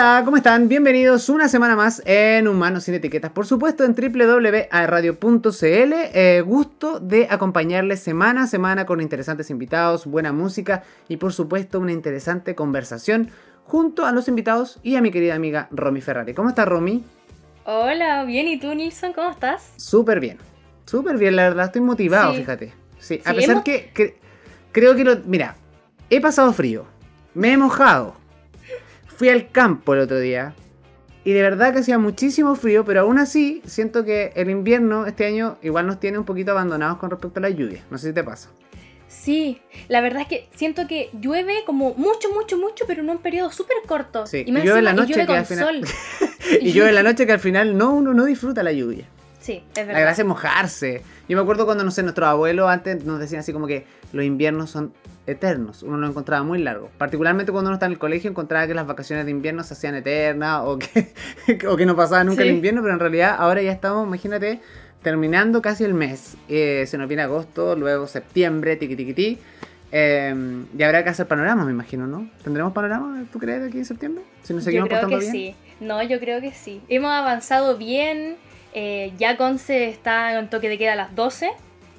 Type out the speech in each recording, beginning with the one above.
Hola, ¿cómo están? Bienvenidos una semana más en Humanos sin Etiquetas, por supuesto en www.radio.cl. Eh, gusto de acompañarles semana a semana con interesantes invitados, buena música y por supuesto una interesante conversación junto a los invitados y a mi querida amiga Romy Ferrari. ¿Cómo estás, Romy? Hola, bien, ¿y tú, Nilsson? ¿Cómo estás? Súper bien, súper bien, la verdad, estoy motivado, fíjate. Sí, a pesar que, creo que lo... Mira, he pasado frío, me he mojado, fui al campo el otro día y de verdad que hacía muchísimo frío, pero aún así siento que el invierno este año igual nos tiene un poquito abandonados con respecto a la lluvia. No sé si te pasa. Sí, la verdad es que siento que llueve como mucho, mucho, mucho, pero en un periodo súper corto. Sí, y, llueve en la noche que al final... y llueve en la noche que al final no, uno no disfruta la lluvia. Sí, es verdad. La gracia es mojarse. Yo me acuerdo cuando, no sé, nuestros abuelos antes nos decían así como que los inviernos son eternos. Uno lo encontraba muy largo. Particularmente cuando uno está en el colegio, encontraba que las vacaciones de invierno se hacían eternas o que, o que no pasaba nunca el invierno, pero en realidad ahora ya estamos, imagínate, terminando casi el mes. Eh, se nos viene agosto, luego septiembre, tiqui tiqui ti. Eh, y habrá que hacer panoramas, me imagino, ¿no? ¿Tendremos panorama, tú crees, aquí en septiembre? Si nos seguimos yo creo que sí. No, yo creo que sí. Hemos avanzado bien. Eh, ya Conce está en toque de queda a las 12.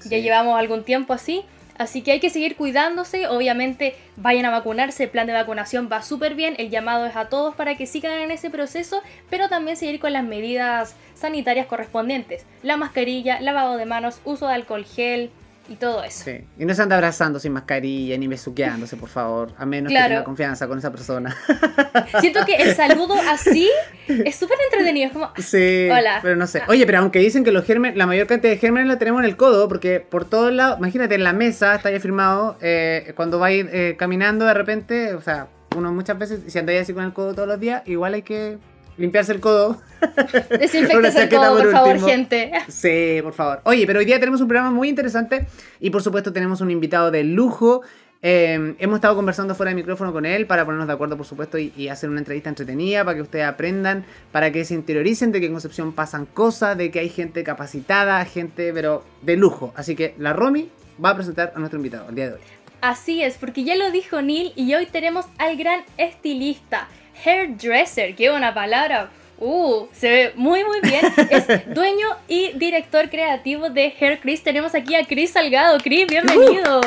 Ya llevamos algún tiempo así. Así que hay que seguir cuidándose, obviamente vayan a vacunarse, el plan de vacunación va súper bien, el llamado es a todos para que sigan en ese proceso, pero también seguir con las medidas sanitarias correspondientes, la mascarilla, lavado de manos, uso de alcohol gel, y todo eso. Sí. Y no se anda abrazando sin mascarilla ni besuqueándose, por favor, a menos que tenga confianza con esa persona. Siento que el saludo así es súper entretenido, es como Sí, hola. Pero no sé. Ah. Oye, pero aunque dicen que los gérmenes, la mayor cantidad de gérmenes la tenemos en el codo, porque por todos lados, imagínate en la mesa, está ya firmado, eh, cuando va a ir eh, caminando de repente, o sea, uno muchas veces, si andáis así con el codo todos los días, igual hay que limpiarse el codo. Desinfectarse el codo, por, favor, gente. Sí, por favor. Oye, pero hoy día tenemos un programa muy interesante y por supuesto tenemos un invitado de lujo. Eh, hemos estado conversando fuera de micrófono con él para ponernos de acuerdo, por supuesto, y, hacer una entrevista entretenida para que ustedes aprendan, para que se interioricen de que en Concepción pasan cosas, de que hay gente capacitada, gente, pero de lujo. Así que la Romy va a presentar a nuestro invitado el día de hoy. Así es, porque ya lo dijo Neil y hoy tenemos al gran estilista, hairdresser, qué buena palabra. Uh, se ve muy muy bien. Es dueño y director creativo de Hair Chris. Tenemos aquí a Chris Salgado. Chris, bienvenido.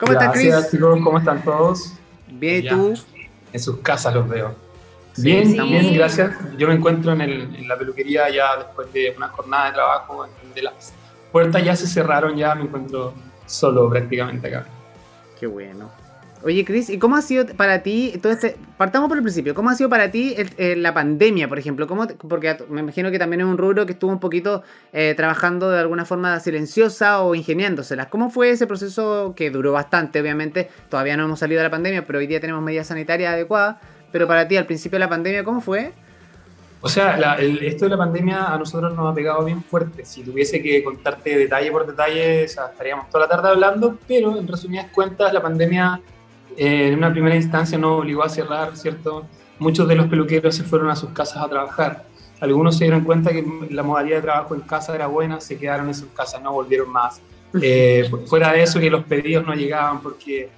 ¿Cómo estás, Chris? chicos, ¿cómo están todos? Bien, ¿y tú? En sus casas los veo. Bien, bien, gracias. Yo me encuentro en, el, en, la peluquería ya después de una jornada de trabajo, de las puertas ya se cerraron, ya me encuentro solo prácticamente acá. Qué bueno. Oye, Chris, ¿y cómo ha sido para ti, todo este, partamos por el principio, cómo ha sido para ti la pandemia, por ejemplo? ¿Cómo porque me imagino que también es un rubro que estuvo un poquito eh, trabajando de alguna forma silenciosa o ingeniándoselas. ¿Cómo fue ese proceso que duró bastante, obviamente? Todavía no hemos salido de la pandemia, pero hoy día tenemos medidas sanitarias adecuadas. Pero para ti, al principio de la pandemia, ¿cómo fue? O sea, esto de la pandemia a nosotros nos ha pegado bien fuerte. Si tuviese que contarte detalle por detalle, estaríamos toda la tarde hablando, pero en resumidas cuentas, la pandemia eh, en una primera instancia no obligó a cerrar, ¿cierto? Muchos de los peluqueros se fueron a sus casas a trabajar. Algunos se dieron cuenta que la modalidad de trabajo en casa era buena, se quedaron en sus casas, no volvieron más. Eh, fuera de eso, que los pedidos no llegaban porque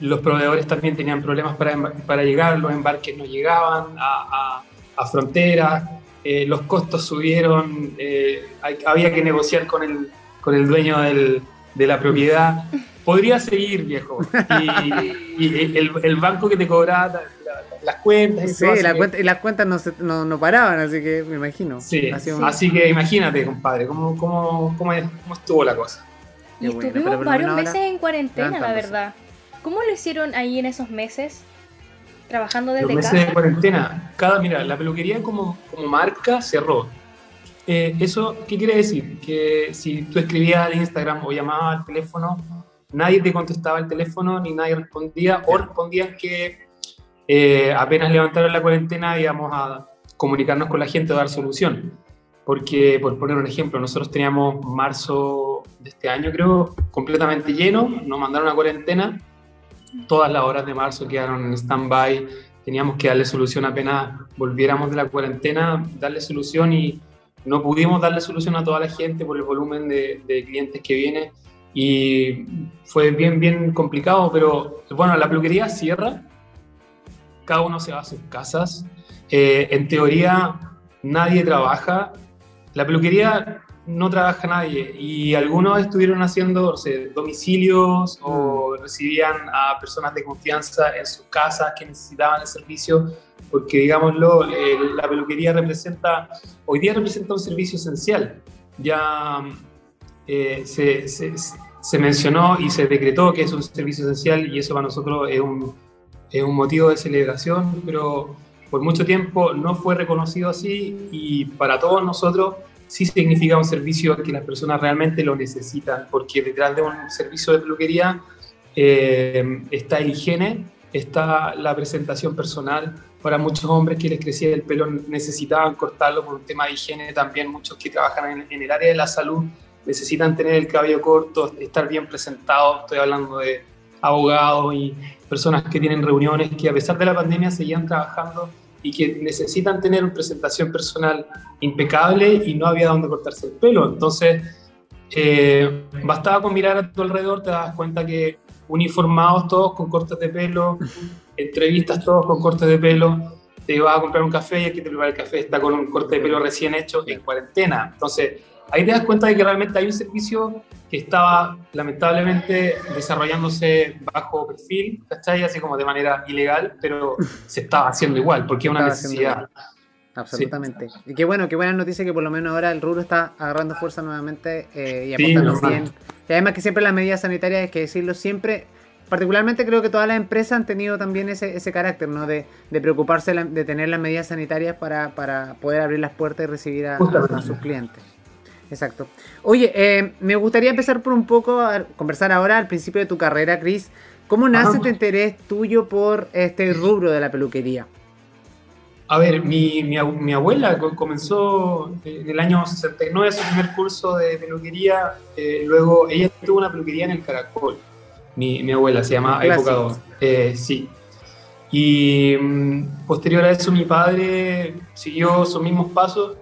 los proveedores también tenían problemas para, para llegar, los embarques no llegaban a, a, fronteras, eh, los costos subieron, había que negociar con el, con el dueño del, de la propiedad podría seguir, viejo. Y, el, banco que te cobraba las cuentas. sí, y las cuentas no, no, paraban, así que me imagino. Sí, así que imagínate, compadre, cómo, cómo, cómo, estuvo la cosa. Y estuvimos varios meses en cuarentena, la verdad. ¿Cómo lo hicieron ahí en esos meses? Trabajando desde Los meses de cuarentena. Cada, mira, la peluquería como, como marca cerró. Eh, ¿Eso qué quiere decir? Que si tú escribías al Instagram o llamabas al teléfono, nadie te contestaba el teléfono ni nadie respondía o respondían que eh, apenas levantaron la cuarentena íbamos a comunicarnos con la gente o dar solución. Porque, por poner un ejemplo, nosotros teníamos marzo de este año, creo, completamente lleno, nos mandaron a cuarentena, todas las horas de marzo quedaron en stand-by, teníamos que darle solución apenas volviéramos de la cuarentena, darle solución y no pudimos darle solución a toda la gente por el volumen de, de clientes que viene y fue bien, bien complicado, pero bueno, la peluquería cierra cada uno se va a sus casas. Eh, en teoría, nadie trabaja. La peluquería no trabaja nadie y algunos estuvieron haciendo domicilios o mm. recibían a personas de confianza en sus casas que necesitaban el servicio porque digámoslo, la peluquería representa, hoy día representa un servicio esencial. Ya eh, se, mencionó y se decretó que es un servicio esencial y eso para nosotros es un, es un motivo de celebración, pero por mucho tiempo no fue reconocido así y para todos nosotros sí significa un servicio que las personas realmente lo necesitan, porque detrás de un servicio de peluquería eh, está el higiene, está la presentación personal. Para muchos hombres que les crecía el pelo necesitaban cortarlo por un tema de higiene, también muchos que trabajan en, el área de la salud necesitan tener el cabello corto, estar bien presentados. Estoy hablando de abogados y personas que tienen reuniones que a pesar de la pandemia seguían trabajando y que necesitan tener una presentación personal impecable y no había dónde cortarse el pelo. Entonces, eh, bastaba con mirar a tu alrededor, te das cuenta que uniformados todos con cortes de pelo, entrevistas todos con cortes de pelo, te vas a comprar un café y el que te prepara el café está con un corte de pelo recién hecho en cuarentena. Entonces, ahí te das cuenta de que realmente hay un servicio que estaba lamentablemente desarrollándose bajo perfil, ¿cachai? Así como de manera ilegal, pero se estaba haciendo igual, porque es una necesidad. Absolutamente. Y qué bueno, qué buena noticia que por lo menos ahora el rubro está agarrando fuerza nuevamente eh, y aportando bien. Y además que siempre las medidas sanitarias, hay que decirlo, siempre, particularmente creo que todas las empresas han tenido también ese, ese carácter, ¿no? De, de preocuparse de tener las medidas sanitarias para, para, poder abrir las puertas y recibir a sus clientes. Exacto. Oye, eh, me gustaría empezar por un poco a conversar ahora al principio de tu carrera, Chris. ¿Cómo nace este interés tuyo por este rubro de la peluquería? A ver, mi, mi, abuela comenzó en el año 69 su primer curso de peluquería. Eh, luego ella tuvo una peluquería en el Caracol. Mi, mi abuela se llama Época eh, sí. Y mm, posterior a eso mi padre siguió sus mismos pasos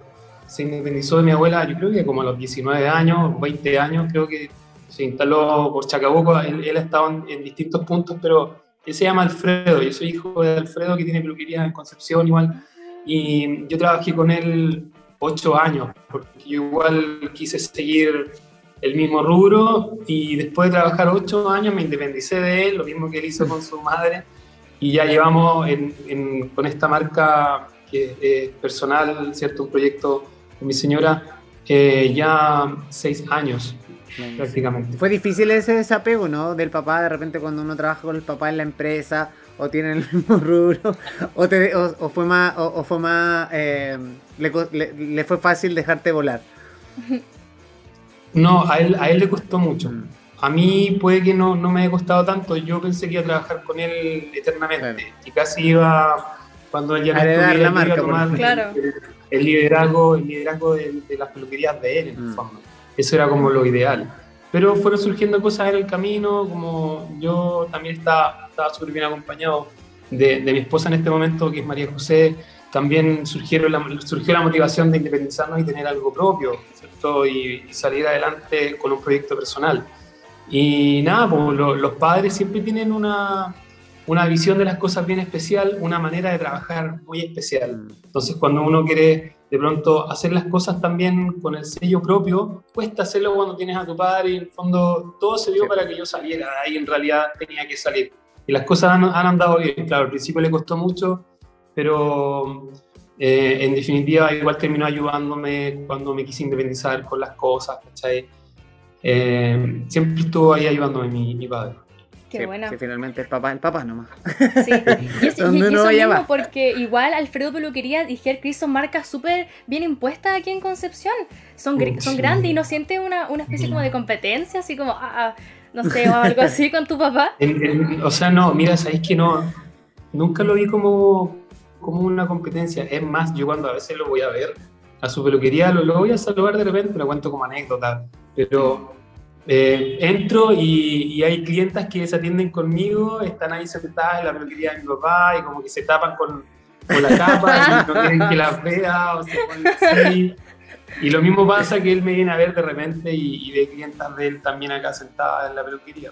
se independizó de mi abuela, yo creo que como a los 19 años, 20 años, creo que se instaló por Chacabuco. Él, ha estado en, distintos puntos, pero él se llama Alfredo. Yo soy hijo de Alfredo, que tiene peluquería en Concepción igual. Y yo trabajé con él ocho años, porque yo igual quise seguir el mismo rubro y después de trabajar ocho años me independicé de él, lo mismo que él hizo con su madre. Y ya llevamos con esta marca que es personal, ¿cierto? Un proyecto mi señora eh, ya seis años prácticamente. Fue difícil ese desapego, ¿no? Del papá, de repente cuando uno trabaja con el papá en la empresa o tiene el mismo rubro, o, te, o, fue más, o, fue más, eh, le, fue fácil dejarte volar. No, a él, a él le costó mucho. Mm. A mí puede que no, no me haya costado tanto, yo pensé que iba a trabajar con él eternamente y casi iba, cuando él ya no estuviera, la marca, tomar claro el liderazgo, el liderazgo de, las peluquerías de él, en el mm. fondo. Eso era como lo ideal. Pero fueron surgiendo cosas en el camino, como yo también estaba, estaba súper bien acompañado de, de, mi esposa en este momento, que es María José, también surgieron la, surgió la motivación de independizarnos y tener algo propio, ¿cierto? Y, salir adelante con un proyecto personal. Y nada, pues los padres siempre tienen una, una visión de las cosas bien especial, una manera de trabajar muy especial. Mm. Entonces, cuando uno quiere de pronto hacer las cosas también con el sello propio, cuesta hacerlo cuando tienes a tu padre y en el fondo todo se dio para que yo saliera ahí, en realidad tenía que salir. Y las cosas han, andado bien, claro, al principio le costó mucho, pero eh, en definitiva igual terminó ayudándome cuando me quise independizar con las cosas, ¿cachai? Eh, siempre estuvo ahí ayudándome mi, mi padre. Qué Que finalmente el papá, el papá nomás. Sí, y, eso, mismo porque igual Alfredo Peluquería y Ger Chris son marcas súper bien impuestas aquí en Concepción. Son, son grandes y no sientes una, una especie como de competencia, así como, ah, ah no sé, o algo así con tu papá. o sea, no, mira, sabéis que no, nunca lo vi como, como una competencia. Es más, yo cuando a veces lo voy a ver a su peluquería, lo, lo voy a saludar de repente, lo cuento como anécdota, pero eh, entro y, hay clientas que se atienden conmigo, están ahí sentadas en la peluquería de mi papá y como que se tapan con, con la capa y no quieren que las vea o se ponen así. Y lo mismo pasa que él me viene a ver de repente y, ve clientas de él también acá sentadas en la peluquería.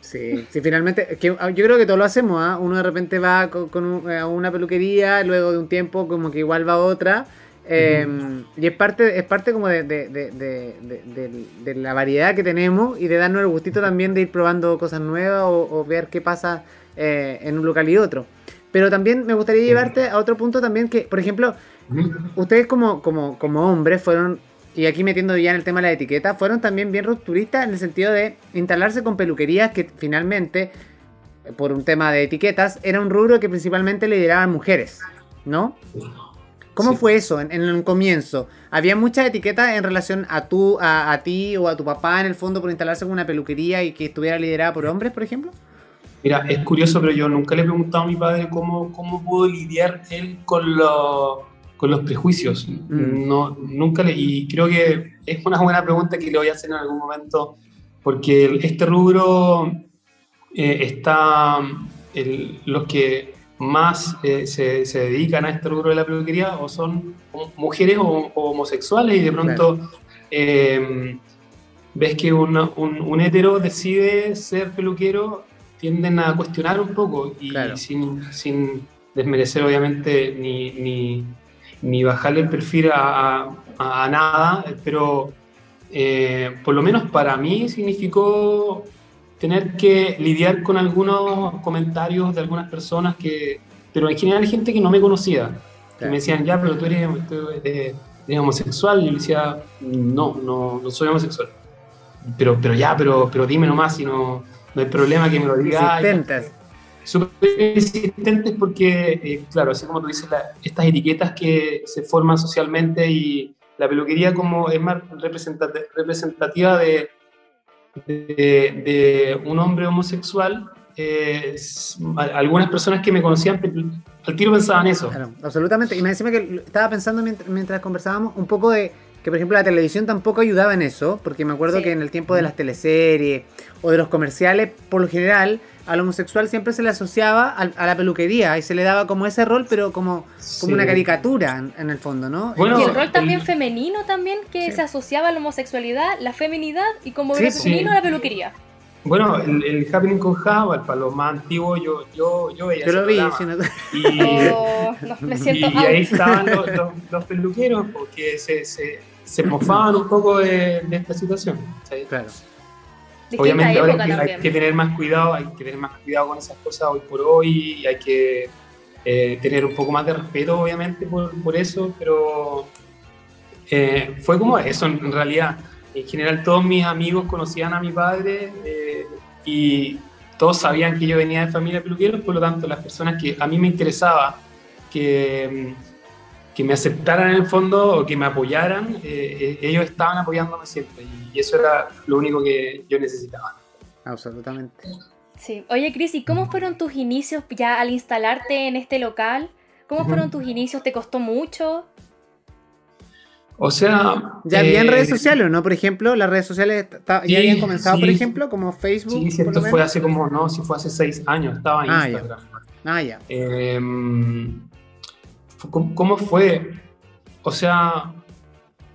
Sí, sí, finalmente, ah, yo creo que todos lo hacemos, ¿ah? Uno de repente va con, a una peluquería, luego de un tiempo como que igual va a otra. Em, y es parte, es parte como de, de, de, la variedad que tenemos y de darnos el gustito también de ir probando cosas nuevas o, ver qué pasa eh, en un local y otro. Pero también me gustaría llevarte a otro punto también que, por ejemplo, ustedes como, como, como hombres fueron y aquí metiendo ya en el tema de la etiqueta, fueron también bien rupturistas en el sentido de instalarse con peluquerías que finalmente, por un tema de etiquetas, era un rubro que principalmente le lideraban mujeres, ¿no? ¿Cómo fue eso en, en, comienzo? ¿Había muchas etiquetas en relación a tú, a, ti o a tu papá en el fondo por instalarse con una peluquería y que estuviera liderada por hombres, por ejemplo? Mira, es curioso, pero yo nunca le he preguntado a mi padre cómo, cómo pudo lidiar él con los con los prejuicios. Mm. No, nunca le, y creo que es una buena pregunta que le voy a hacer en algún momento, porque este rubro eh, está, los que más eh, se, se, dedican a este rubro de la peluquería o son mujeres o, homosexuales y de pronto eh, ves que un, un, hetero decide ser peluquero, tienden a cuestionar un poco y sin, sin desmerecer obviamente ni, ni ni bajarle el perfil a, nada, pero eh, por lo menos para mí significó tener que lidiar con algunos comentarios de algunas personas que, pero en general gente que no me conocía, que me decían, ya, pero tú eres, homosexual, y yo decía, no, no, no soy homosexual. Pero, pero ya, pero, pero dime nomás, si no, no hay problema que me lo digas súper insistentes porque, eh, claro, así como tú dices, estas etiquetas que se forman socialmente y la peluquería como es más representativa de, de, un hombre homosexual, eh, algunas personas que me conocían al tiro pensaban eso. Claro, absolutamente. Y me decía que estaba pensando mientras, conversábamos un poco de que, por ejemplo, la televisión tampoco ayudaba en eso, porque me acuerdo que en el tiempo de las teleseries o de los comerciales, por lo general, al homosexual siempre se le asociaba a, la peluquería y se le daba como ese rol, pero como, como una caricatura en, el fondo, ¿no? y el rol también femenino también que se asociaba a la homosexualidad, la feminidad y como femenino a la peluquería. Bueno, el, Happening con Java, para los más antiguos, yo, yo, yo veía Yo lo vi, y, oh, me siento y, ahí estaban los, peluqueros porque se, se, se mofaban un poco de, esta situación. Claro. Obviamente ahora hay, que tener más cuidado, hay que tener más cuidado con esas cosas hoy por hoy y hay que eh, tener un poco más de respeto, obviamente, por, por eso, pero eh, fue como eso en realidad. En general todos mis amigos conocían a mi padre eh, y todos sabían que yo venía de familia peluqueros, por lo tanto las personas que a mí me interesaba que que me aceptaran en el fondo o que me apoyaran, eh, eh, ellos estaban apoyándome siempre y eso era lo único que yo necesitaba. Absolutamente. Sí. Oye, Cris, ¿y cómo fueron tus inicios ya al instalarte en este local? ¿Cómo fueron tus inicios? ¿Te costó mucho? O sea... ¿Ya había en redes eh, sociales no? Por ejemplo, las redes sociales ya habían comenzado, por ejemplo, como Facebook. Sí, cierto, fue hace como, no, sí fue hace seis años, estaba en ah, Instagram. Ah, ya. Eh, ¿Cómo fue? O sea,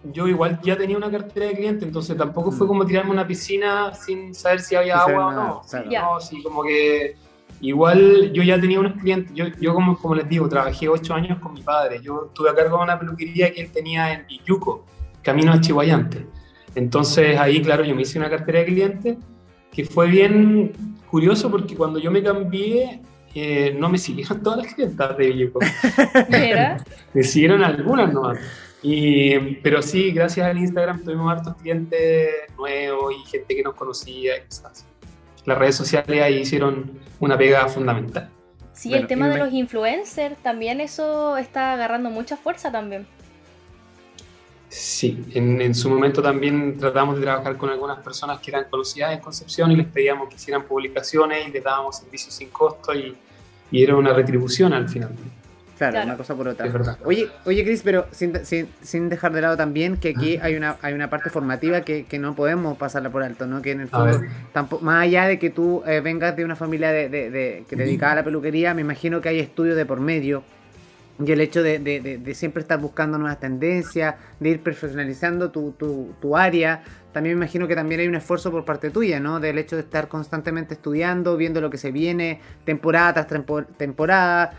yo igual ya tenía una cartera de cliente, entonces tampoco fue mm. como tirarme una piscina sin saber si había agua o no. No, sí, como que igual yo ya tenía unos clientes, yo, yo como, como les digo, trabajé ocho años con mi padre, yo estuve a cargo de una peluquería que él tenía en Iyuco, camino a Chihuayante. Entonces ahí, claro, yo me hice una cartera de clientes que fue bien curioso porque cuando yo me cambié, no me siguieron todas las clientas de Villico. me siguieron algunas nomás. Y, pero sí, gracias al Instagram tuvimos hartos clientes nuevos y gente que nos conocía Las redes sociales ahí hicieron una pega fundamental. Sí, el tema de los influencers, también eso está agarrando mucha fuerza también. Sí, en, en, su momento también tratamos de trabajar con algunas personas que eran conocidas en Concepción y les pedíamos que hicieran publicaciones y les dábamos servicios sin costo y, y era una retribución al final. Claro, una cosa por otra. Oye, oye Cris, pero sin, sin, sin, dejar de lado también que aquí hay una, hay una parte formativa que, que, no podemos pasarla por alto, ¿no? Que en el fondo, tampoco, más allá de que tú eh, vengas de una familia de, de, que te dedicaba a la peluquería, me imagino que hay estudios de por medio, Y el hecho de, siempre estar buscando nuevas tendencias, de ir perfeccionalizando tu, tu, área, también me imagino que también hay un esfuerzo por parte tuya, ¿no? Del hecho de estar constantemente estudiando, viendo lo que se viene, temporada tras temporada.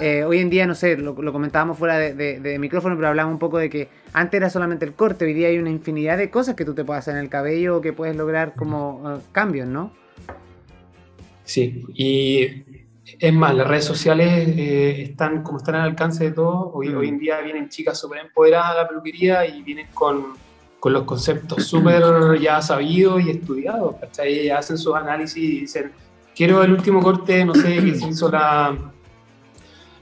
Eh, hoy en día, no sé, lo, comentábamos fuera de, micrófono, pero hablábamos un poco de que antes era solamente el corte, hoy día hay una infinidad de cosas que tú te puedes hacer en el cabello o que puedes lograr como eh, cambios, ¿no? Sí, y es más, las redes sociales eh, están como están al alcance de todos. Hoy, hoy en mm. día vienen chicas súper empoderadas a la peluquería y vienen con, con los conceptos súper ya sabidos y estudiados. ¿cachai? Hacen sus análisis y dicen, quiero el último corte, no sé, que se hizo la,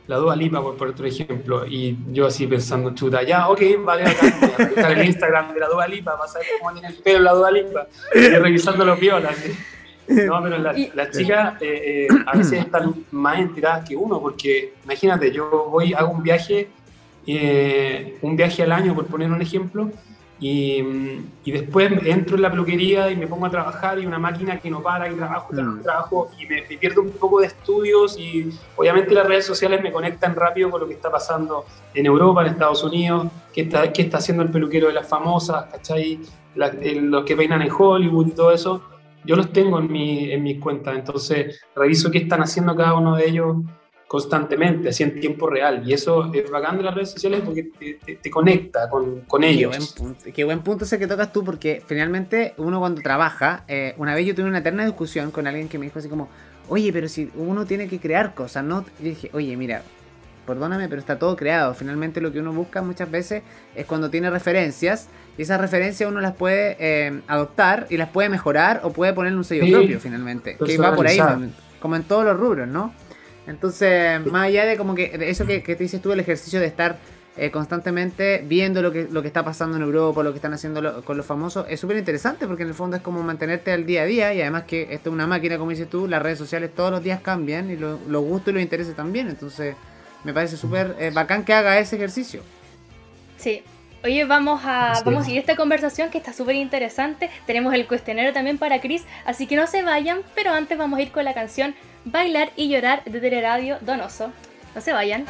la Dua Lipa, por, por otro ejemplo. Y yo así pensando, chuta, ya, ok, vale, acá, a el Instagram de la Dua Lipa para saber cómo tiene el pelo la Dua Lipa. Y revisando los violas. No, pero las chicas eh, eh, a veces están más enteradas que uno, porque imagínate, yo voy, hago un viaje, eh, un viaje al año, por poner un ejemplo, y, y, después entro en la peluquería y me pongo a trabajar y una máquina que no para y trabajo, trabajo, mm. trabajo y me, pierdo un poco de estudios y obviamente las redes sociales me conectan rápido con lo que está pasando en Europa, en Estados Unidos, qué está, qué está haciendo el peluquero de las famosas, ¿cachai? los que peinan en Hollywood y todo eso yo los tengo en mi, en mis cuentas, entonces reviso qué están haciendo cada uno de ellos constantemente, así en tiempo real. Y eso es bacán de las redes sociales porque te, conecta con, con ellos. Qué buen, punto, qué buen punto ese que tocas tú, porque finalmente uno cuando trabaja, eh, una vez yo tuve una eterna discusión con alguien que me dijo así como, oye, pero si uno tiene que crear cosas, ¿no? Yo dije, oye, mira, perdóname, pero está todo creado. Finalmente lo que uno busca muchas veces es cuando tiene referencias y esas referencias uno las puede eh, adoptar y las puede mejorar o puede ponerle un sello propio finalmente. Que va por ahí, como en todos los rubros, ¿no? Entonces, más allá de como que eso que, te dices tú, el ejercicio de estar eh, constantemente viendo lo que, lo que está pasando en Europa, lo que están haciendo con los famosos, es súper interesante porque en el fondo es como mantenerte al día a día y además que esto es una máquina, como dices tú, las redes sociales todos los días cambian y los gustos y los intereses también. Entonces, me parece súper eh, bacán que haga ese ejercicio. Sí. Oye, vamos a, vamos a seguir esta conversación que está súper interesante. Tenemos el cuestionario también para Chris, así que no se vayan, pero antes vamos a ir con la canción Bailar y Llorar de Teleradio Donoso. No se vayan.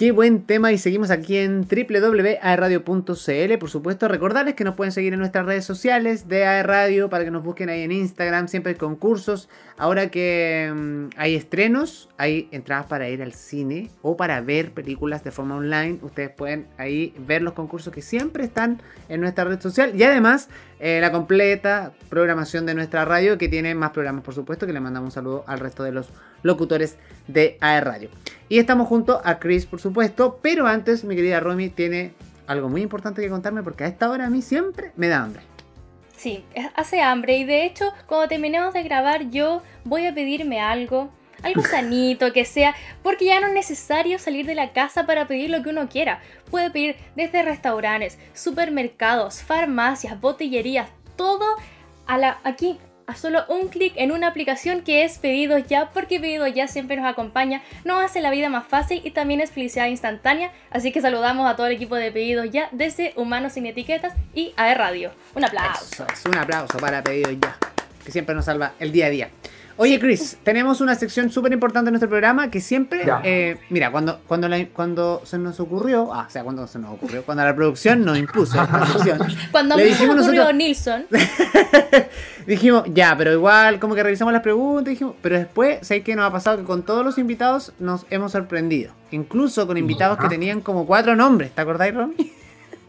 Qué buen tema y seguimos aquí en www.aerradio.cl. Por supuesto, recordarles que nos pueden seguir en nuestras redes sociales de AE Radio para que nos busquen ahí en Instagram. Siempre hay concursos. Ahora que mm, hay estrenos, hay entradas para ir al cine o para ver películas de forma online. Ustedes pueden ahí ver los concursos que siempre están en nuestra red social. Y además, eh, la completa programación de nuestra radio que tiene más programas, por supuesto, que le mandamos un saludo al resto de los locutores de AE Radio. Y estamos junto a Chris, por supuesto, pero antes mi querida Romy tiene algo muy importante que contarme porque a esta hora a mí siempre me da hambre. Sí, hace hambre y de hecho cuando terminemos de grabar yo voy a pedirme algo, algo sanito que sea, porque ya no es necesario salir de la casa para pedir lo que uno quiera. Puede pedir desde restaurantes, supermercados, farmacias, botillerías, todo a la, aquí a solo un clic en una aplicación que es Pedidos Ya, porque Pedidos Ya siempre nos acompaña, nos hace la vida más fácil y también es felicidad instantánea. Así que saludamos a todo el equipo de Pedidos Ya desde Humanos sin Etiquetas y AE Radio. Un aplauso. es un aplauso para Pedidos Ya, que siempre nos salva el día a día. Oye, Chris, tenemos una sección súper importante en nuestro programa que siempre, eh, mira, cuando, cuando, cuando se nos ocurrió, ah, o sea, cuando se nos ocurrió, cuando la producción nos impuso esta sección. cuando me ocurrió nosotros, Nilsson. dijimos, ya, pero igual, como que revisamos las preguntas, dijimos, pero después, ¿sabes qué nos ha pasado? Que con todos los invitados nos hemos sorprendido. Incluso con invitados que tenían como cuatro nombres, ¿te acordáis, Ron?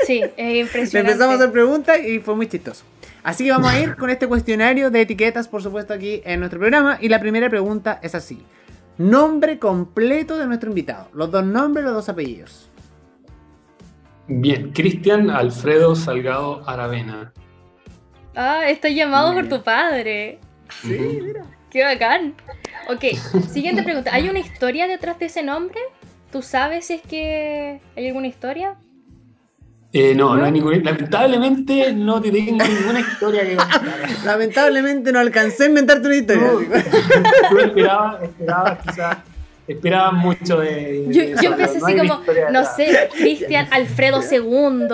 Sí, es impresionante. Le empezamos a hacer preguntas y fue muy chistoso. Así que vamos a ir con este cuestionario de etiquetas, por supuesto, aquí en nuestro programa. Y la primera pregunta es así. Nombre completo de nuestro invitado. Los dos nombres, los dos apellidos. Bien, Cristian Alfredo Salgado Aravena. Ah, está llamado por tu padre. Sí, mira. Qué bacán. Ok, siguiente pregunta. ¿Hay una historia detrás de ese nombre? ¿Tú sabes si es que hay alguna historia? Eh, no, no, hay ninguna. Lamentablemente no te tengo ninguna historia que contar. Lamentablemente no alcancé a inventarte una historia. No, tú esperabas, esperabas quizás. Esperaba mucho de. yo, yo empecé así como, no sé, Cristian Alfredo II.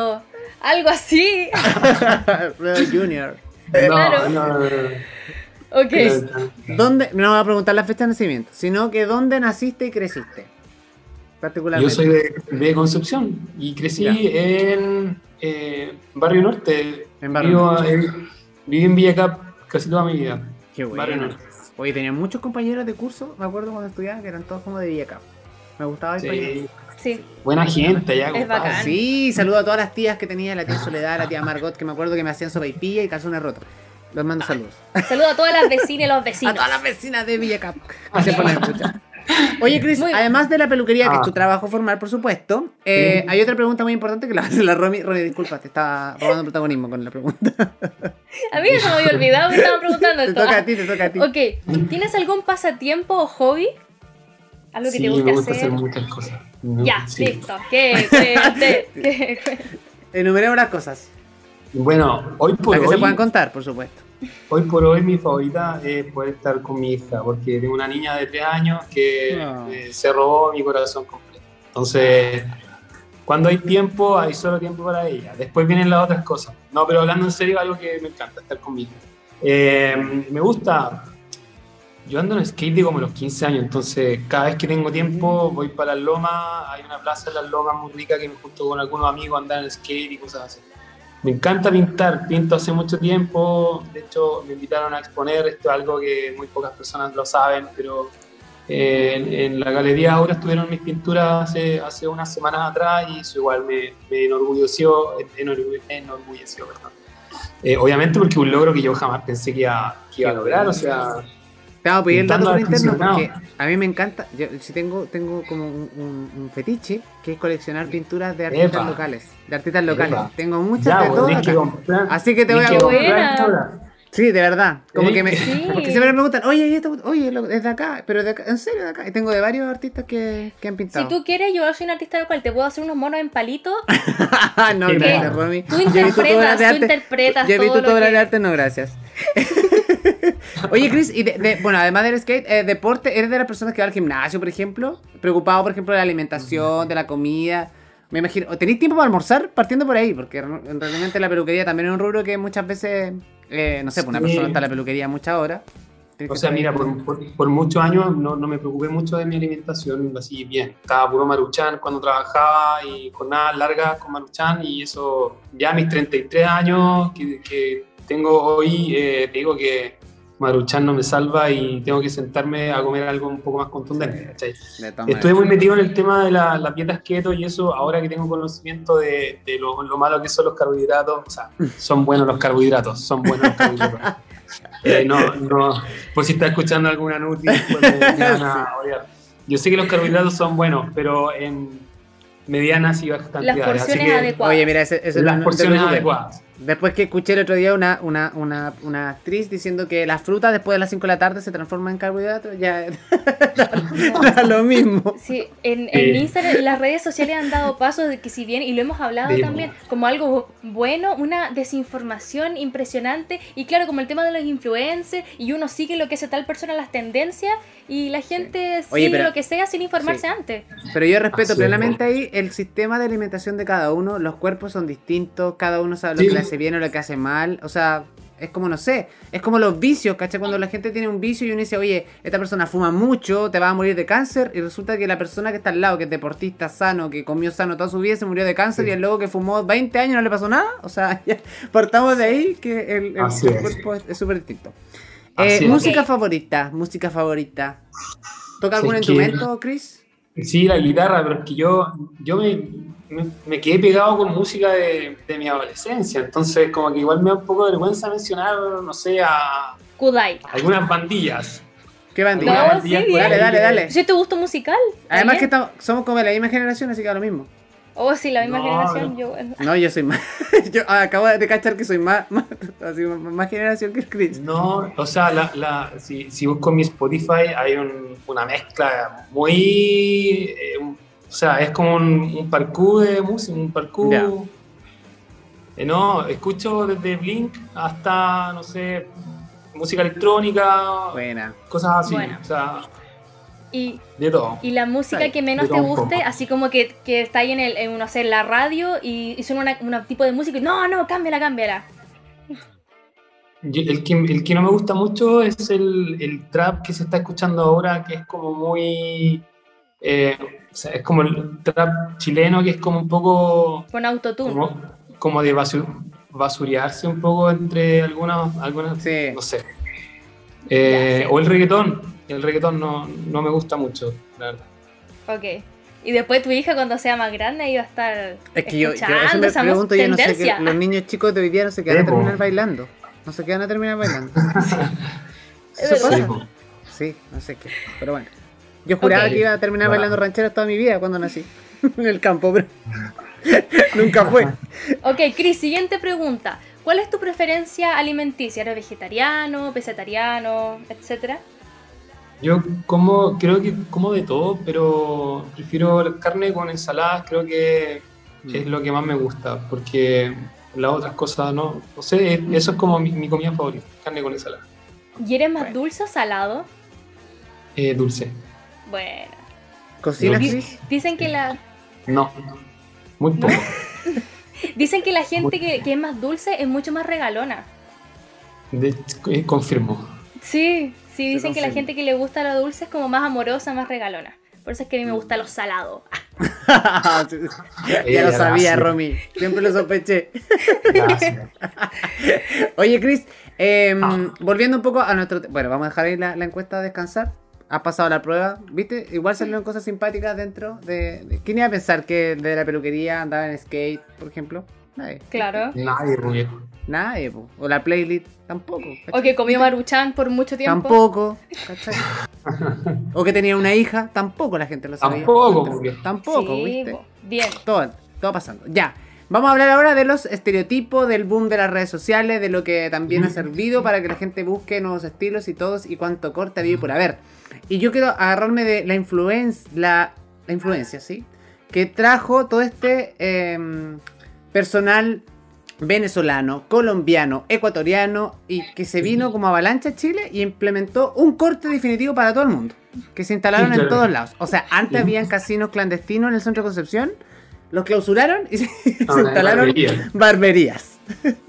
Algo así. Alfredo Junior. claro. No, no, no. Ok. ¿Dónde? No voy a preguntar la fecha de nacimiento, sino que dónde naciste y creciste. Yo soy de, Concepción y crecí en eh, Barrio Norte. En Barrio Viví en Villacap casi toda mi vida. Qué bueno. Oye, tenía muchos compañeros de curso, me acuerdo cuando estudiaba, que eran todos como de Villacap. Me gustaba ir sí. Buena gente ya. Es bacán. Sí, saludo a todas las tías que tenía, la tía Soledad, la tía Margot, que me acuerdo que me hacían sopa y calzones rotos. Los mando saludos. Saludo a todas las vecinas y los vecinos. A todas las vecinas de Villacap. Oye, Chris, además de la peluquería, que es tu ah. trabajo formal, por supuesto, eh, hay otra pregunta muy importante que la hace la Romy. Romy, disculpa, te estaba robando protagonismo con la pregunta. A mí se me había olvidado que estaba preguntando esto. Te toca a ti, te toca a ti. Ok, ¿tienes algún pasatiempo o hobby? Algo que te guste me gusta hacer? muchas cosas. ya, listo. ¿Qué? ¿Qué? ¿Qué? Enumeremos las cosas. Bueno, hoy por Para hoy... que se puedan contar, por supuesto. Hoy por hoy mi favorita es poder estar con mi hija, porque tengo una niña de tres años que Ah. eh, se robó mi corazón completo. Entonces, cuando hay tiempo, hay solo tiempo para ella. Después vienen las otras cosas. No, pero hablando en serio, algo que me encanta, estar con mi hija. Eh, me gusta, yo ando en skate de como los 15 años, entonces cada vez que tengo tiempo voy para las lomas, hay una plaza en las lomas muy rica que me junto con algunos amigos a andar en skate y cosas así. Me encanta pintar, pinto hace mucho tiempo, de hecho me invitaron a exponer, esto es algo que muy pocas personas lo saben, pero eh, en, la Galería ahora estuvieron mis pinturas hace, hace unas semanas atrás y eso igual me, me enorgulleció, enorgu- enorgulleció, perdón. Eh, obviamente porque un logro que yo jamás pensé que iba, que iba a lograr, o sea, Te vamos a pedir el dato Pintando por interno aficionado. porque a mí me encanta. Yo si tengo, tengo como un, un- un fetiche que es coleccionar pinturas de artistas Epa. locales. De artistas locales. Epa. Tengo muchas ya, de acá. comprar. Así que te voy a comprar. Sí, de verdad. Como Sí. que me. Sí. Porque siempre me preguntan, oye, ¿y esto? oye, es de acá, pero de acá, en serio de acá. Y tengo de varios artistas que, que han Si pintado. tú quieres, yo soy un artista local, te puedo hacer unos monos en palito. no, gracias, Romy. Tú Yo he visto interpretas, de tú arte. interpretas Yo he visto todo tu lo obra que- de arte, no, gracias. Oye, Chris, y de- de- bueno, además del skate, eh, deporte, ¿eres de las personas que va al gimnasio, por ejemplo? Preocupado, por ejemplo, de la alimentación, de la comida. Me imagino, ¿o ¿tenéis tiempo para almorzar? Partiendo por ahí, porque re- realmente la peluquería también es un rubro que muchas veces, eh, no sé, pues una Sí. persona está en la peluquería muchas horas. O sea, mira, por, muchos años no, no, me preocupé mucho de mi alimentación, así bien. Estaba puro maruchan cuando trabajaba y con nada largas con maruchan y eso, ya a mis 33 años que, que tengo hoy, eh, digo que Maruchan no me salva y tengo que sentarme a comer algo un poco más contundente. Estoy muy metido en el tema de la, las dietas keto y eso, ahora que tengo conocimiento de, de lo, lo, malo que son los carbohidratos, o sea, son buenos los carbohidratos, son buenos los carbohidratos. Eh, no, no, por si está escuchando alguna nutri, pues Yo sé que los carbohidratos son buenos, pero en medianas y bajas cantidades. Las porciones adecuadas. Oye, mira, ese, ese las porciones adecuadas. Después que escuché el otro día una, una, una, una actriz diciendo que las frutas después de las 5 de la tarde se transforman en carbohidratos, ya da lo mismo. Sí, en, en Instagram, en las redes sociales han dado pasos de que si bien, y lo hemos hablado también, como algo bueno, una desinformación impresionante, y claro, como el tema de los influencers, y uno sigue lo que hace tal persona, las tendencias, y la gente sigue lo que sea sin informarse antes. Pero yo respeto plenamente ahí el sistema de alimentación de cada uno, los cuerpos son distintos, cada uno sabe lo que le hace bien o lo que hace mal. O sea, es como, no sé, es como los vicios, ¿cachai? Cuando la gente tiene un vicio y uno dice, oye, esta persona fuma mucho, te va a morir de cáncer, y resulta que la persona que está al lado, que es deportista sano, que comió sano toda su vida, se murió de cáncer, y el luego que fumó 20 años no le pasó nada. O sea, ya partamos de ahí que el, cuerpo es súper distinto. Eh, música favorita, música favorita. ¿Toca algún instrumento, Chris? Sí, la guitarra, pero es que yo, yo me, me, quedé pegado con música de, de, mi adolescencia, entonces como que igual me da un poco de vergüenza mencionar, no sé, a... Kudai. Algunas bandillas. ¿Qué bandillas? dale, dale, dale. ¿Sí te gusto musical? Además que somos como de la misma generación, así que da lo mismo. Oh, sí, la misma generación. No. Yo, no, yo soy más. yo acabo de cachar que soy más, más, así, más generación que Chris. No, o sea, la, la, si, si busco mi Spotify, hay un, una mezcla muy. Eh, o sea, es como un, un parkour de música, un parkour. Eh, no, escucho desde Blink hasta, no sé, música electrónica. Buena. Cosas así. O sea, y, de todo. y la música que menos te guste, así como que, que está ahí en, el, en, no sé, la radio y, y suena un tipo de música y no, no, cámbiala, cámbiala. el, que, el que no me gusta mucho es el, el, trap que se está escuchando ahora, que es como muy... Eh, o sea, es como el trap chileno, que es como un poco... Con autotune. Como, como de basur, basurearse un poco entre algunas... algunas sí. No sé. Eh, o el reggaetón el reggaetón no, no me gusta mucho, la verdad. Ok. Y después tu hija cuando sea más grande iba a estar Es que yo, yo eso me pregunto, yo no sé que los niños chicos de hoy día no se quedan a terminar bailando. No se quedan a terminar bailando. ¿Eso pasa? Sí, no sé qué. Pero bueno. Yo juraba que iba a terminar bailando rancheras toda mi vida cuando nací. en el campo, pero nunca fue. Ok, Cris, siguiente pregunta. ¿Cuál es tu preferencia alimenticia? ¿Eres vegetariano, pesetariano, etcétera? Yo como, creo que como de todo, pero prefiero carne con ensaladas, creo que mm. es lo que más me gusta, porque las otras cosas no, no sé, eso es como mi, comida favorita, carne con ensalada. ¿Y eres más dulce o salado? Eh, dulce. Bueno. ¿Cocinas, Dicen que la... No, muy poco. Dicen que la gente que, que, es más dulce es mucho más regalona. De, eh, confirmo. Sí, Sí, dicen que la gente que le gusta lo dulce es como más amorosa, más regalona. Por eso es que a mí me gusta lo salado. ya lo sabía, Romy. Siempre lo sospeché. Oye, Chris, em, ah. volviendo un poco a nuestro... Bueno, vamos a dejar ahí la, encuesta a descansar. Has pasado la prueba, ¿viste? Igual salieron cosas simpáticas dentro de, ¿Quién iba a pensar que de la peluquería andaba en skate, por ejemplo? Nadie. Claro. Nadie, Rubio. Nadie, o la playlist tampoco. O que comió maruchan por mucho tiempo. Tampoco, o que tenía una hija, tampoco la gente lo sabía. Tampoco, Tampoco, ¿viste? Bien. Todo, todo pasando. Ya. Vamos a hablar ahora de los estereotipos, del boom de las redes sociales, de lo que también ha servido para que la gente busque nuevos estilos y todos y cuánto corte vive por haber. Y yo quiero agarrarme de la influencia, la, influencia, ¿sí? Que trajo todo este em, personal venezolano, colombiano, ecuatoriano y que se vino como avalancha a Chile y implementó un corte definitivo para todo el mundo. Que se instalaron en todos lados. O sea, antes habían casinos clandestinos en el centro de Concepción, los clausuraron y se, instalaron barberías.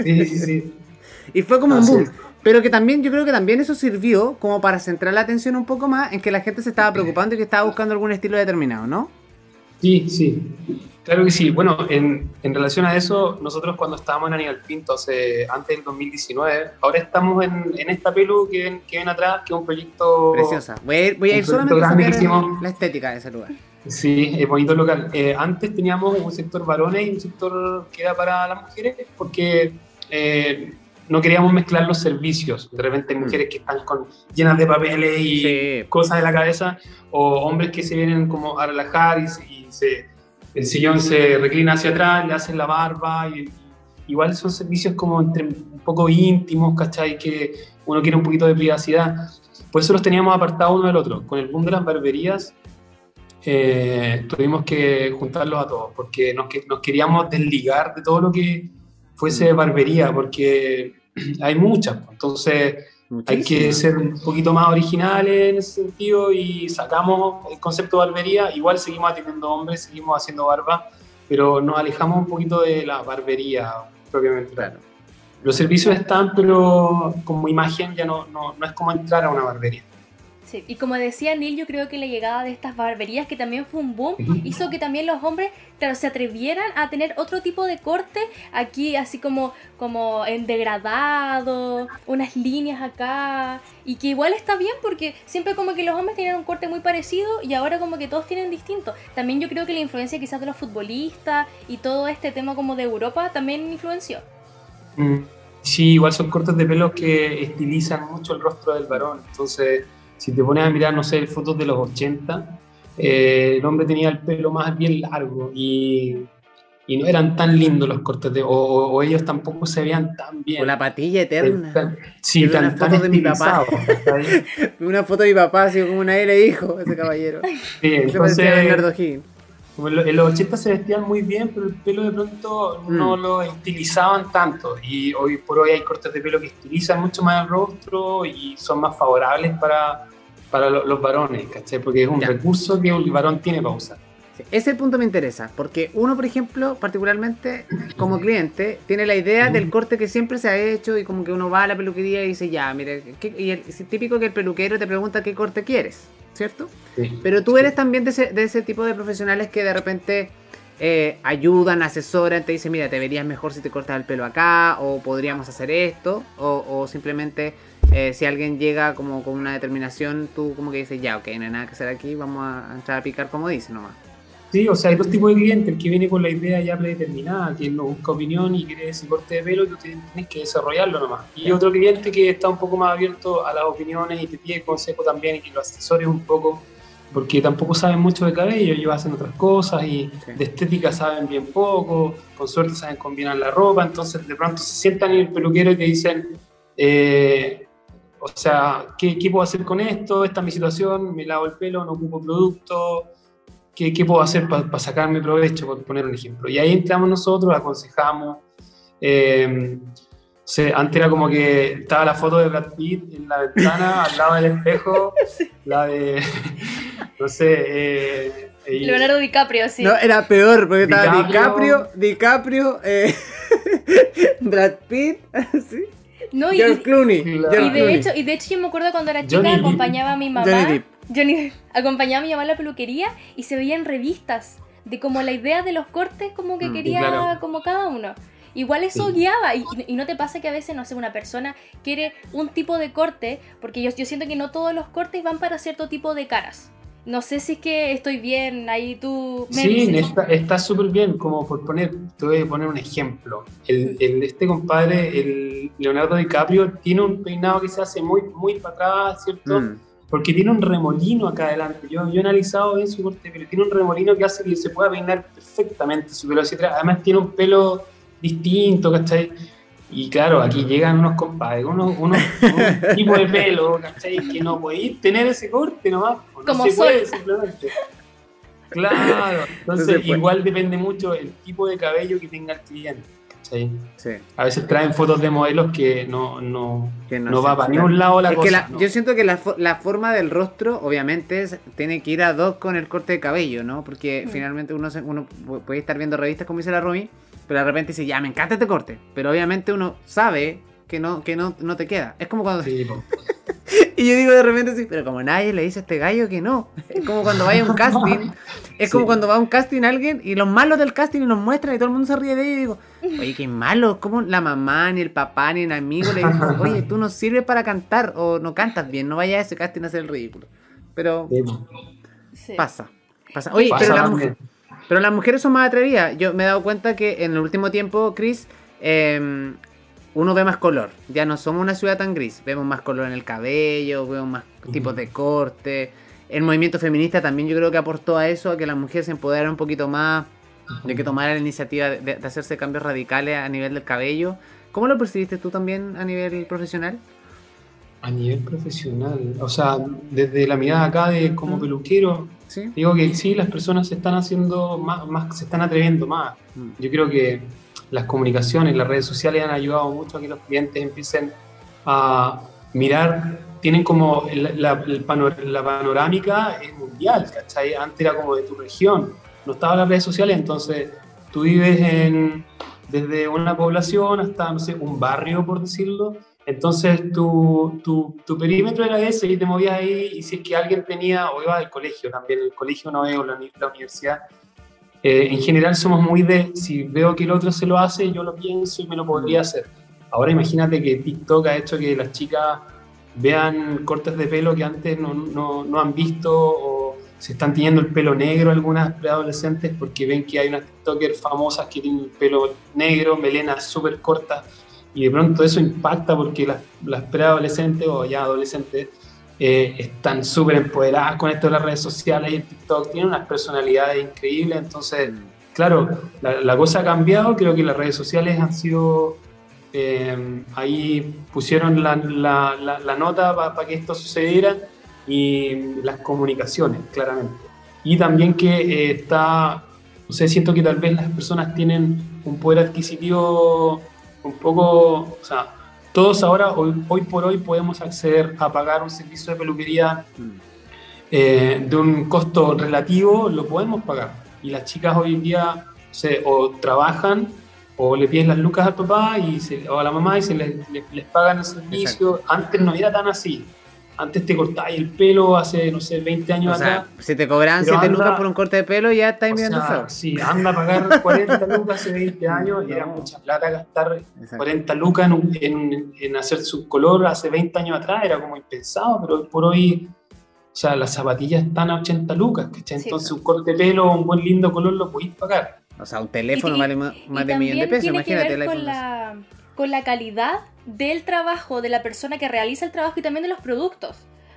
Sí, sí, sí. y fue como un boom. Pero que también, yo creo que también eso sirvió como para centrar la atención un poco más en que la gente se estaba preocupando y que estaba buscando algún estilo determinado, ¿no? Sí, sí. Claro que sí. Bueno, en, en relación a eso, nosotros cuando estábamos en Aníbal Pinto, hace, antes del 2019, ahora estamos en, en esta pelu que ven, que ven atrás, que es un proyecto... Preciosa. Voy a ir, voy a ir solamente a la estética de ese lugar. Sí, es bonito local. Eh, antes teníamos un sector varones y un sector que era para las mujeres, porque eh, no queríamos mezclar los servicios. De repente hay mujeres que están con, llenas de papeles y Sí. cosas en la cabeza, o hombres que se vienen como a relajar y, y se, el sillón se reclina hacia atrás, le hacen la barba. Y, igual son servicios como entre, un poco íntimos, ¿cachai? Que uno quiere un poquito de privacidad. Por eso los teníamos apartados uno del otro. Con el boom de las barberías, eh, tuvimos que juntarlos a todos, porque nos, nos queríamos desligar de todo lo que fuese barbería, porque hay muchas. pues. Hay que ser un poquito más originales en ese sentido y sacamos el concepto de barbería. Igual seguimos atendiendo hombres, seguimos haciendo barba, pero nos alejamos un poquito de la barbería propiamente. Claro. Los servicios están, pero como imagen ya no, no, no es como entrar a una barbería. Sí, y como decía Neil, yo creo que la llegada de estas barberías, que también fue un boom, hizo que también los hombres se atrevieran a tener otro tipo de corte, aquí así como, como en degradado, unas líneas acá, y que igual está bien porque siempre como que los hombres tenían un corte muy parecido y ahora como que todos tienen distinto. También yo creo que la influencia quizás de los futbolistas y todo este tema como de Europa también influenció. Mm, Sí, igual son cortes de pelo que estilizan mucho el rostro del varón. Entonces, si te pones a mirar, no sé, fotos de los 80, eh, el hombre tenía el pelo más bien largo y, y no eran tan lindos los cortes de... O, o- o ellos tampoco se veían tan bien. Con la patilla eterna. Tan- sí, una tan foto de mi papá. Una foto de mi papá, así como una L hijo, ese caballero. Sí, Bernardo entonces, Higgins. Como en lo- en los 80 se vestían muy bien, pero el pelo de pronto no Mm. lo estilizaban tanto. Y hoy por hoy hay cortes de pelo que estilizan mucho más el rostro y son más favorables para, para lo- los varones, ¿cachai? Porque es un Ya. recurso que el varón tiene para usar. Sí, Ese punto me interesa, porque uno, por ejemplo, particularmente como cliente, tiene la idea del corte que siempre se ha hecho y como que uno va a la peluquería y dice, ya, mire, ¿qué- y el- es típico que el peluquero te pregunta qué corte quieres, ¿cierto? Sí. Pero tú eres también de ese, de ese tipo de profesionales que de repente eh, ayudan, asesoran, te dicen, mira, te verías mejor si te cortas el pelo acá, o podríamos hacer esto, o, o simplemente eh, si alguien llega como con una determinación, tú como que dices, ya, ok, no hay nada que hacer aquí, vamos a, a entrar a picar como dice nomás. Sí, o sea, hay dos tipos de clientes, el que viene con la idea ya predeterminada, que no busca opinión y quiere ese corte de pelo, tú tienes tienes que desarrollarlo nomás. Y otro cliente que está un poco más abierto a las opiniones y te pide consejo también y que lo asesores un poco, porque tampoco saben mucho de cabello, ellos hacen otras cosas y Sí. de estética saben bien poco, con suerte saben combinar la ropa, entonces de pronto se sientan en el peluquero y te dicen, eh, o sea, ¿qué, ¿qué puedo hacer con esto? Esta es mi situación, me lavo el pelo, no ocupo producto, ¿qué, qué puedo hacer para sacarme provecho, por poner un ejemplo? Y ahí entramos nosotros, aconsejamos. eh, o sea, antes era como que estaba la foto de Brad Pitt en la ventana, al lado del espejo, la de, no sé, eh, Leonardo DiCaprio, sí. No, era peor, porque estaba DiCaprio. DiCaprio, DiCaprio, eh, Brad Pitt, ¿sí? No, y, George Clooney. Claro. Y de hecho, y de hecho yo me acuerdo cuando era chica acompañaba a mi mamá. Johnny Depp. Johnny acompañaba a mi mamá a la peluquería y se veían revistas de como la idea de los cortes como que Mm, quería claro. como cada uno. Igual eso Sí. guiaba y, y no te pasa que a veces, no sé, una persona quiere un tipo de corte, porque yo, yo siento que no todos los cortes van para cierto tipo de caras. No sé si es que estoy bien, ahí tú me Sí, dices. está está súper bien, como por poner, te voy a poner un ejemplo. El, el- este compadre, el Leonardo DiCaprio, tiene un peinado que se hace muy, muy para atrás, ¿cierto? Mm. Porque tiene un remolino acá adelante. Yo, yo he analizado bien su corte de pelo. Tiene un remolino que hace que se pueda peinar perfectamente su pelo hacia atrás. Además tiene un pelo distinto, ¿cachai? Y claro, aquí llegan unos compadres, unos, unos, un tipo de pelo, ¿cachai? Que no podéis tener ese corte nomás. No Como se puede, simplemente. Claro, entonces igual depende mucho el tipo de cabello que tenga el cliente. ¿Cachai? Sí. A veces traen fotos de modelos que no, no, Que no, va para ningún lado la Es cosa. que la- ¿no? yo siento que la, la forma del rostro, obviamente, es- tiene que ir a dos con el corte de cabello, ¿no? Porque Mm. finalmente uno, se- uno pu- puede estar viendo revistas como dice la Romy, pero de repente dice, ya, me encanta este corte. Pero obviamente uno sabe que no, que no, no te queda. Es como cuando... y yo digo de repente sí, pero como nadie le dice a este gallo que no. Es como cuando vaya a un casting. Es como cuando va a un casting alguien y los malos del casting nos muestran y todo el mundo se ríe de ellos y digo, oye, qué malo. Como la mamá, ni el papá, ni el amigo le dijo, oye, tú no sirves para cantar o no cantas bien, no vayas a ese casting a hacer el ridículo. Pero pasa. Pasa. Oye, pero, las mujeres, son más atrevidas. Yo me he dado cuenta que en el último tiempo, Chris, em, uno ve más color. Ya no somos una ciudad tan gris. Vemos más color en el cabello, vemos más tipos de corte. El movimiento feminista también yo creo que aportó a eso, a que las mujeres se empoderaran un poquito más, de que tomaran la iniciativa de, de, hacerse cambios radicales a nivel del cabello. ¿Cómo lo percibiste tú también a nivel profesional? A nivel profesional, o sea, desde la mirada acá de como peluquero, digo que sí, las personas se están haciendo más, más se están atreviendo más. Mm. Yo creo que las comunicaciones, las redes sociales han ayudado mucho a que los clientes empiecen a mirar, tienen como la, la panorámica mundial, ¿cachai? Antes era como de tu región, no estaban las redes sociales, entonces tú vives en, desde una población hasta, no sé, un barrio, por decirlo, entonces tu, tu, tu, perímetro era ese y te movías ahí y si es que alguien tenía, o iba al colegio también, el colegio no veo, la, la universidad, eh, en general somos muy de, si veo que el otro se lo hace, yo lo pienso y me lo podría hacer. Ahora imagínate que TikTok ha hecho que las chicas vean cortes de pelo que antes no, no, no han visto o se están teniendo el pelo negro algunas preadolescentes porque ven que hay unas TikTokers famosas que tienen el pelo negro, melenas súper cortas y de pronto eso impacta porque las, las preadolescentes o ya adolescentes eh, están súper empoderadas con esto de las redes sociales y el TikTok, tienen unas personalidades increíbles, entonces, claro, la, cosa ha cambiado, creo que las redes sociales han sido, eh, ahí pusieron la, la nota para que esto sucediera y las comunicaciones, claramente. Y también que eh, está, no sé, siento que tal vez las personas tienen un poder adquisitivo un poco, o sea, todos ahora, hoy, hoy por hoy, podemos acceder a pagar un servicio de peluquería eh, de un costo relativo, lo podemos pagar. Y las chicas hoy en día se, o trabajan o le piden las lucas al papá y se, o a la mamá y se les, les, pagan el servicio. Antes no era tan así antes te cortabas el pelo hace, no sé, 20 años o sea, Si te cobran 7 lucas por un corte de pelo, ya estás mirando. Sí, anda a pagar 40 lucas hace 20 años y era mucha plata gastar 40 lucas en, en, hacer su color hace 20 años atrás, era como impensado, pero por hoy, o sea, las zapatillas están a 80 lucas, ¿cachai? Entonces un corte de pelo, un buen lindo color lo podéis pagar. O sea, un teléfono vale más, de un millón de pesos, imagínate. Con la con la calidad del trabajo de la persona que realiza el trabajo y también de los productos.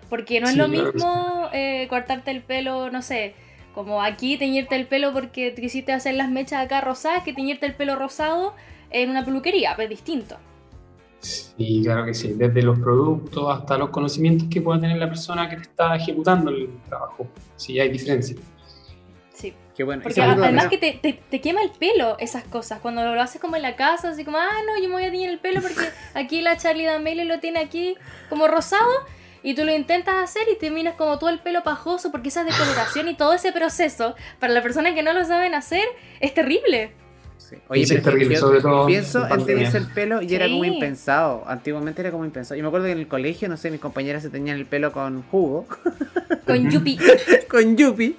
Porque no es lo mismo eh, cortarte el pelo, no sé, como aquí teñirte el pelo porque te quisiste hacer las mechas acá rosadas que teñirte el pelo rosado en una peluquería, pues distinto. Sí, claro que sí, desde los productos hasta los conocimientos que pueda tener la persona que te está ejecutando el trabajo, sí hay diferencia. Qué bueno. Porque además que te, te, quema el pelo esas cosas. Cuando lo haces como en la casa, así como, ah, no, yo me voy a teñir el pelo porque aquí la Charlie D'Amelio lo tiene aquí como rosado. Y tú lo intentas hacer y terminas como todo el pelo pajoso porque esa decoloración y todo ese proceso, para las personas que no lo saben hacer, es terrible. Oye, pero pienso en tenerse el pelo y era como impensado. Antiguamente era como impensado. Yo me acuerdo que en el colegio, no sé, mis compañeras se tenían el pelo con jugo. Con yupi. con yupi.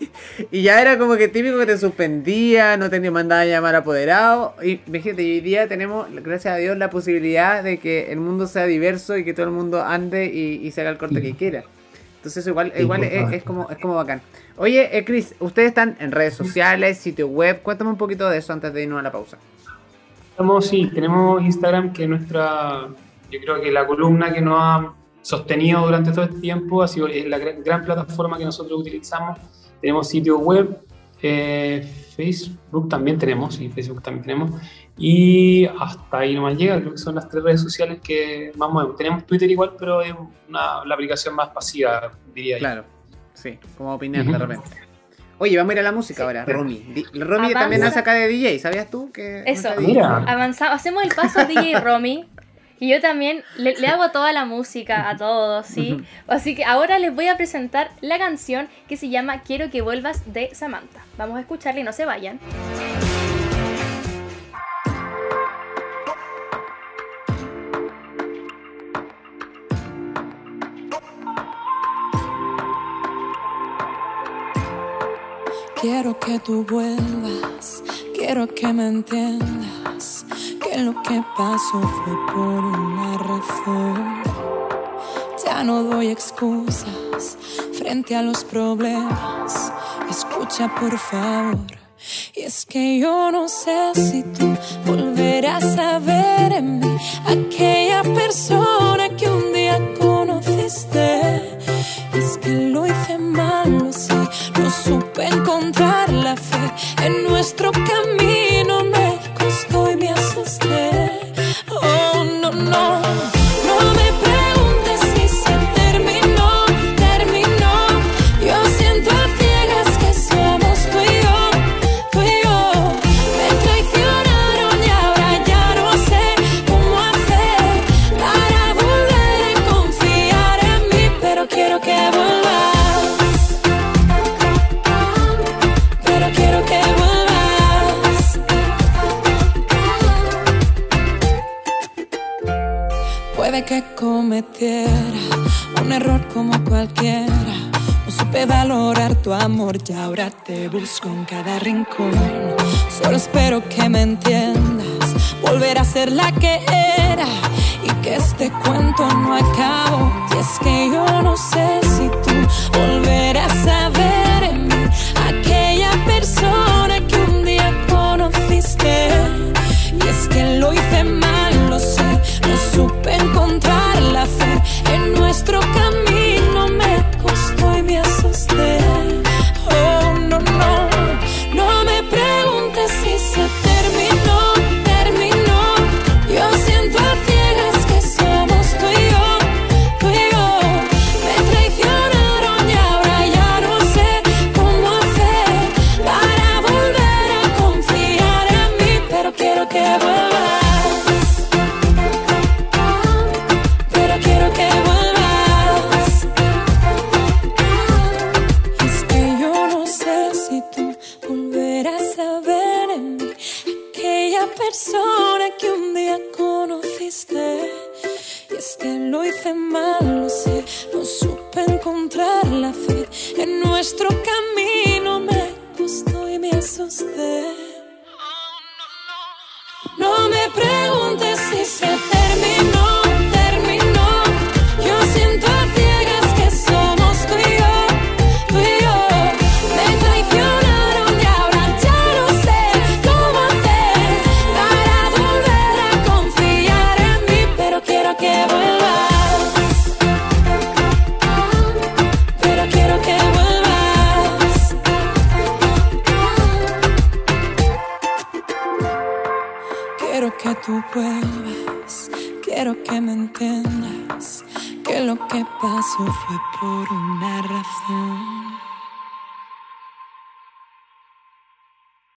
Y ya era como que típico que te suspendía, no tenía mandada a llamar apoderado. Y fíjate, hoy día tenemos, gracias a Dios, la posibilidad de que el mundo sea diverso y que todo el mundo ande y, se haga el corte que quiera. Entonces igual, igual es, como, es como bacán. Oye, eh, Chris, ustedes están en redes sociales, sitio web. Cuéntame un poquito de eso antes de irnos a la pausa. Estamos, sí, tenemos Instagram, que es nuestra, yo creo que la columna que nos ha sostenido durante todo este tiempo, ha sido la gran, plataforma que nosotros utilizamos. Tenemos sitio web, eh, Facebook también tenemos, sí, Facebook también tenemos. Y hasta ahí nomás llega, creo que son las tres redes sociales que más movemos. Tenemos Twitter igual, pero es una, la aplicación más pasiva, diría claro. Sí, como opinar de repente. Oye, vamos a ir a la música ahora, Romy. Romy también hace acá de DJ, ¿sabías tú? Que Eso, avanzamos, hacemos el paso a DJ Romy. Y yo también le, hago toda la música a todos, ¿sí? Así que ahora les voy a presentar la canción que se llama Quiero que vuelvas de Samantha. Vamos a escucharla y no se vayan. Quiero que tú vuelvas, quiero que me entiendas que lo que pasó fue por una razón. Ya no doy excusas frente a los problemas. Escucha por favor. Y es que yo no sé si tú volverás a ver en mí aquella persona que un día conociste. Y es que lo hice mal, no sé, no supe encontrar la fe en nuestro camino. Stay. busco en cada rincón. Solo espero que me entiendas, volver a ser la que era y que este cuento no acabo. Y es que yo no sé si tú